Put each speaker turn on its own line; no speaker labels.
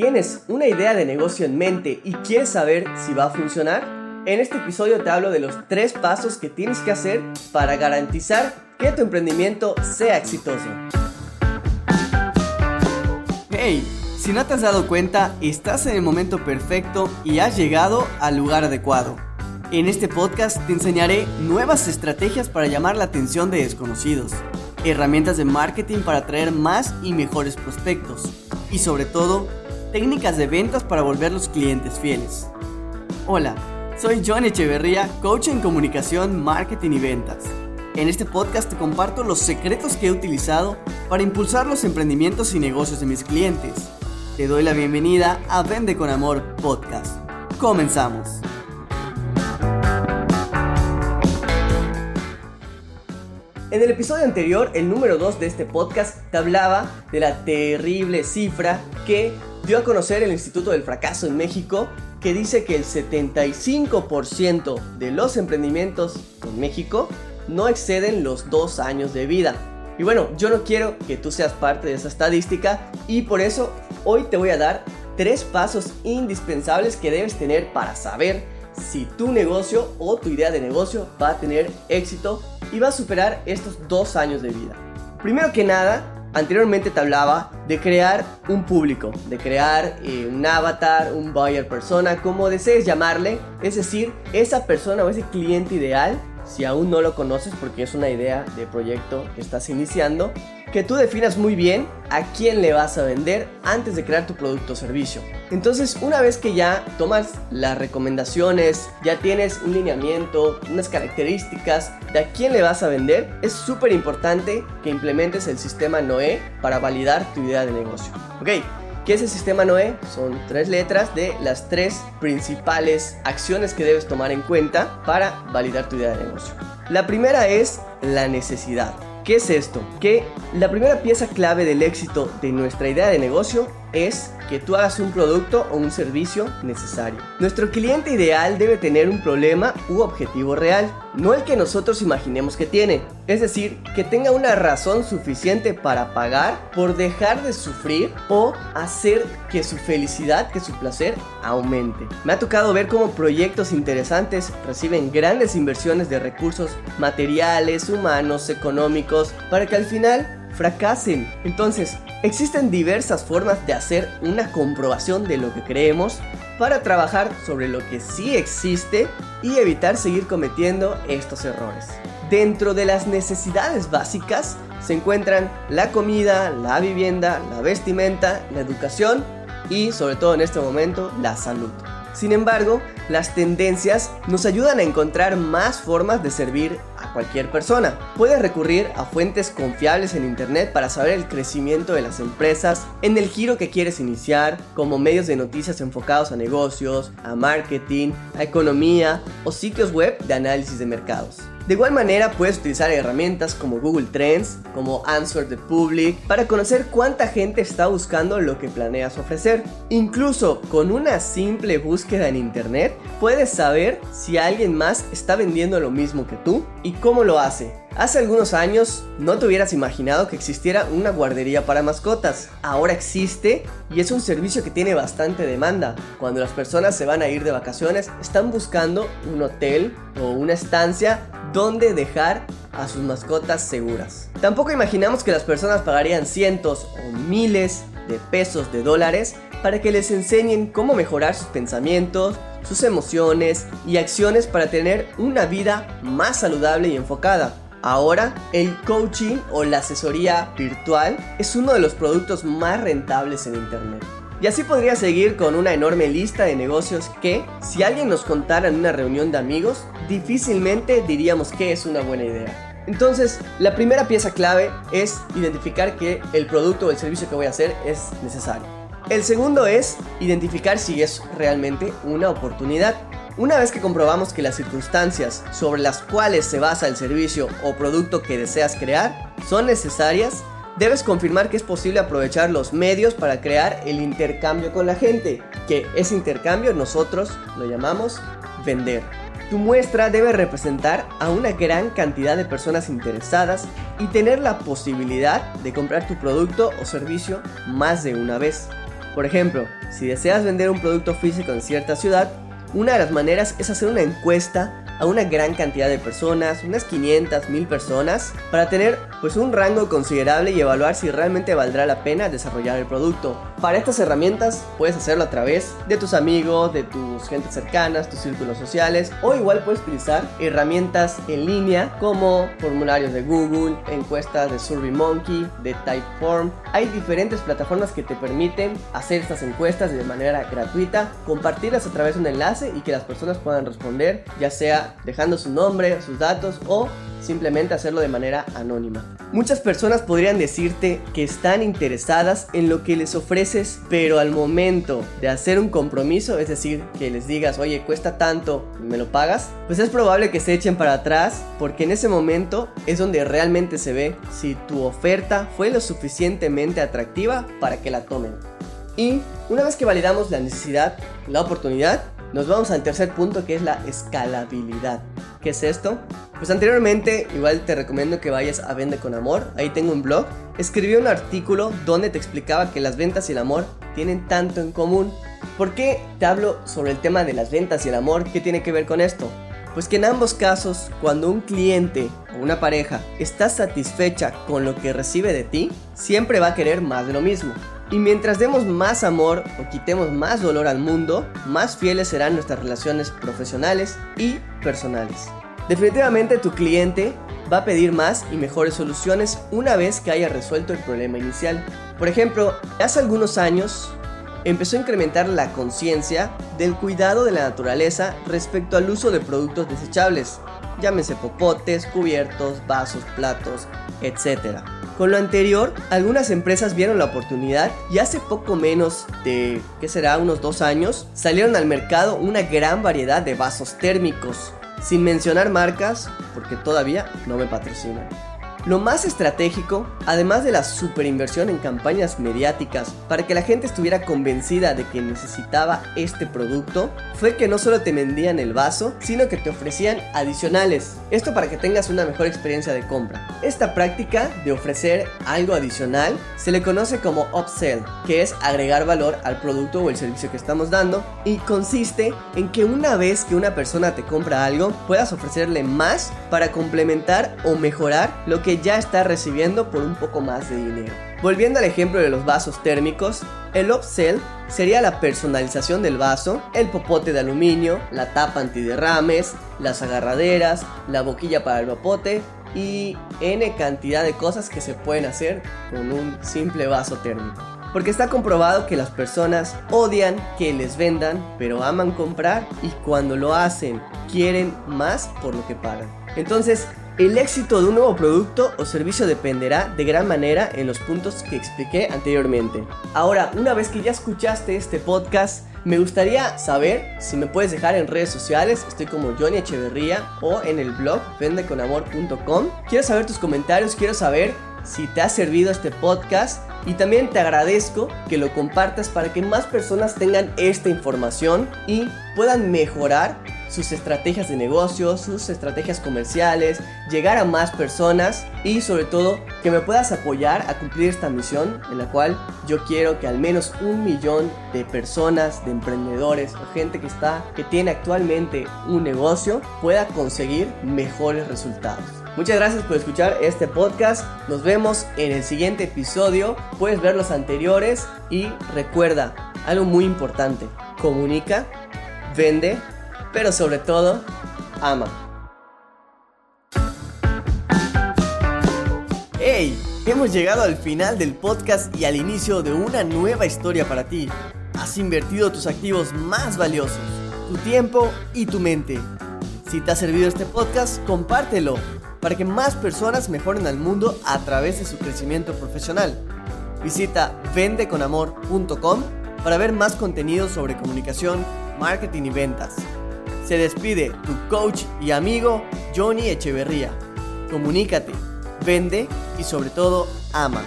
¿Tienes una idea de negocio en mente y quieres saber si va a funcionar? En este episodio te hablo de los tres pasos que tienes que hacer para garantizar que tu emprendimiento sea exitoso. Hey, si no te has dado cuenta, estás en el momento perfecto y has llegado al lugar adecuado. En este podcast te enseñaré nuevas estrategias para llamar la atención de desconocidos, herramientas de marketing para atraer más y mejores prospectos y sobre todo, técnicas de ventas para volver los clientes fieles. Hola, soy John Echeverría, coach en comunicación, marketing y ventas. En este podcast te comparto los secretos que he utilizado para impulsar los emprendimientos y negocios de mis clientes. Te doy la bienvenida a Vende con Amor Podcast. Comenzamos. En el episodio anterior, el número 2 de este podcast te hablaba de la terrible cifra que dio a conocer el Instituto del Fracaso en México, que dice que el 75% de los emprendimientos en México no exceden los dos años de vida. Y bueno, yo no quiero que tú seas parte de esa estadística y por eso hoy te voy a dar tres pasos indispensables que debes tener para saber si tu negocio o tu idea de negocio va a tener éxito y va a superar estos dos años de vida. Primero que nada, anteriormente te hablaba de crear un público, de crear eh, un avatar, un buyer persona, como desees llamarle, es decir, esa persona o ese cliente ideal si aún no lo conoces porque es una idea de proyecto que estás iniciando, que tú definas muy bien a quién le vas a vender antes de crear tu producto o servicio. Entonces, una vez que ya tomas las recomendaciones, ya tienes un lineamiento, unas características de a quién le vas a vender, es súper importante que implementes el sistema Noé para validar tu idea de negocio. Ok, ¿Qué es el sistema Noé? Son tres letras de las tres principales acciones que debes tomar en cuenta para validar tu idea de negocio. La primera es la necesidad. ¿Qué es esto? Que la primera pieza clave del éxito de nuestra idea de negocio es que tú hagas un producto o un servicio necesario. Nuestro cliente ideal debe tener un problema u objetivo real, no el que nosotros imaginemos que tiene. Es decir, que tenga una razón suficiente para pagar por dejar de sufrir o hacer que su felicidad, que su placer aumente. Me ha tocado ver cómo proyectos interesantes reciben grandes inversiones de recursos materiales, humanos, económicos, para que al final fracasen. Entonces, existen diversas formas de hacer una comprobación de lo que creemos para trabajar sobre lo que sí existe y evitar seguir cometiendo estos errores. Dentro de las necesidades básicas se encuentran la comida, la vivienda, la vestimenta, la educación y sobre todo en este momento la salud. Sin embargo, las tendencias nos ayudan a encontrar más formas de servir cualquier persona. Puedes recurrir a fuentes confiables en Internet para saber el crecimiento de las empresas en el giro que quieres iniciar, como medios de noticias enfocados a negocios, a marketing, a economía o sitios web de análisis de mercados. De igual manera puedes utilizar herramientas como Google Trends, como Answer the Public, para conocer cuánta gente está buscando lo que planeas ofrecer. Incluso con una simple búsqueda en internet puedes saber si alguien más está vendiendo lo mismo que tú y cómo lo hace. Hace algunos años no te hubieras imaginado que existiera una guardería para mascotas. Ahora existe y es un servicio que tiene bastante demanda. Cuando las personas se van a ir de vacaciones, están buscando un hotel o una estancia donde dejar a sus mascotas seguras. Tampoco imaginamos que las personas pagarían cientos o miles de pesos de dólares para que les enseñen cómo mejorar sus pensamientos, sus emociones y acciones para tener una vida más saludable y enfocada. Ahora, el coaching o la asesoría virtual es uno de los productos más rentables en Internet. Y así podría seguir con una enorme lista de negocios que, si alguien nos contara en una reunión de amigos, difícilmente diríamos que es una buena idea. Entonces, la primera pieza clave es identificar que el producto o el servicio que voy a hacer es necesario. El segundo es identificar si es realmente una oportunidad. Una vez que comprobamos que las circunstancias sobre las cuales se basa el servicio o producto que deseas crear son necesarias, debes confirmar que es posible aprovechar los medios para crear el intercambio con la gente, que ese intercambio nosotros lo llamamos vender. Tu muestra debe representar a una gran cantidad de personas interesadas y tener la posibilidad de comprar tu producto o servicio más de una vez. Por ejemplo, si deseas vender un producto físico en cierta ciudad, una de las maneras es hacer una encuesta a una gran cantidad de personas, unas 500, 1000 personas, para tener pues un rango considerable y evaluar si realmente valdrá la pena desarrollar el producto. Para estas herramientas puedes hacerlo a través de tus amigos, de tus gentes cercanas, tus círculos sociales o igual puedes utilizar herramientas en línea como formularios de Google, encuestas de SurveyMonkey, de Typeform. Hay diferentes plataformas que te permiten hacer estas encuestas de manera gratuita, compartirlas a través de un enlace y que las personas puedan responder, ya sea dejando su nombre, sus datos o simplemente hacerlo de manera anónima. Muchas personas podrían decirte que están interesadas en lo que les ofreces, pero al momento de hacer un compromiso, es decir, que les digas, oye, cuesta tanto, ¿me lo pagas? Pues es probable que se echen para atrás, porque en ese momento es donde realmente se ve si tu oferta fue lo suficientemente atractiva para que la tomen. Y una vez que validamos la necesidad, la oportunidad, nos vamos al tercer punto que es la escalabilidad. ¿Qué es esto? Pues anteriormente, igual te recomiendo que vayas a Vende con Amor, ahí tengo un blog. Escribí un artículo donde te explicaba que las ventas y el amor tienen tanto en común. ¿Por qué te hablo sobre el tema de las ventas y el amor? ¿Qué tiene que ver con esto? Pues que en ambos casos, cuando un cliente o una pareja está satisfecha con lo que recibe de ti, siempre va a querer más de lo mismo. Y mientras demos más amor o quitemos más dolor al mundo, más fieles serán nuestras relaciones profesionales y personales. Definitivamente tu cliente va a pedir más y mejores soluciones una vez que haya resuelto el problema inicial. Por ejemplo, hace algunos años empezó a incrementar la conciencia del cuidado de la naturaleza respecto al uso de productos desechables, llámese popotes, cubiertos, vasos, platos, etc. Con lo anterior, algunas empresas vieron la oportunidad y hace poco menos de, ¿qué será?, unos dos años, salieron al mercado una gran variedad de vasos térmicos, sin mencionar marcas, porque todavía no me patrocinan. Lo más estratégico, además de la superinversión en campañas mediáticas para que la gente estuviera convencida de que necesitaba este producto, fue que no solo te vendían el vaso, sino que te ofrecían adicionales. Esto para que tengas una mejor experiencia de compra. Esta práctica de ofrecer algo adicional se le conoce como upsell, que es agregar valor al producto o el servicio que estamos dando y consiste en que una vez que una persona te compra algo, puedas ofrecerle más para complementar o mejorar lo ya está recibiendo por un poco más de dinero. Volviendo al ejemplo de los vasos térmicos, el upsell sería la personalización del vaso, el popote de aluminio, la tapa antiderrames, las agarraderas, la boquilla para el popote y n cantidad de cosas que se pueden hacer con un simple vaso térmico. Porque está comprobado que las personas odian que les vendan, pero aman comprar y cuando lo hacen quieren más por lo que pagan. Entonces, el éxito de un nuevo producto o servicio dependerá de gran manera en los puntos que expliqué anteriormente. Ahora, una vez que ya escuchaste este podcast, me gustaría saber si me puedes dejar en redes sociales, estoy como Johnny Echeverría o en el blog vendeconamor.com. Quiero saber tus comentarios, quiero saber si te ha servido este podcast y también te agradezco que lo compartas para que más personas tengan esta información y puedan mejorar sus estrategias de negocios, sus estrategias comerciales, llegar a más personas y sobre todo que me puedas apoyar a cumplir esta misión en la cual yo quiero que al menos un millón de personas, de emprendedores o gente que está, que tiene actualmente un negocio pueda conseguir mejores resultados. Muchas gracias por escuchar este podcast. Nos vemos en el siguiente episodio. Puedes ver los anteriores y recuerda algo muy importante. Comunica, vende pero sobre todo, ama. ¡Hey! Hemos llegado al final del podcast y al inicio de una nueva historia para ti. Has invertido tus activos más valiosos, tu tiempo y tu mente. Si te ha servido este podcast, compártelo para que más personas mejoren al mundo a través de su crecimiento profesional. Visita vendeconamor.com para ver más contenido sobre comunicación, marketing y ventas. Se despide tu coach y amigo Johnny Echeverría. Comunícate, vende y sobre todo ama.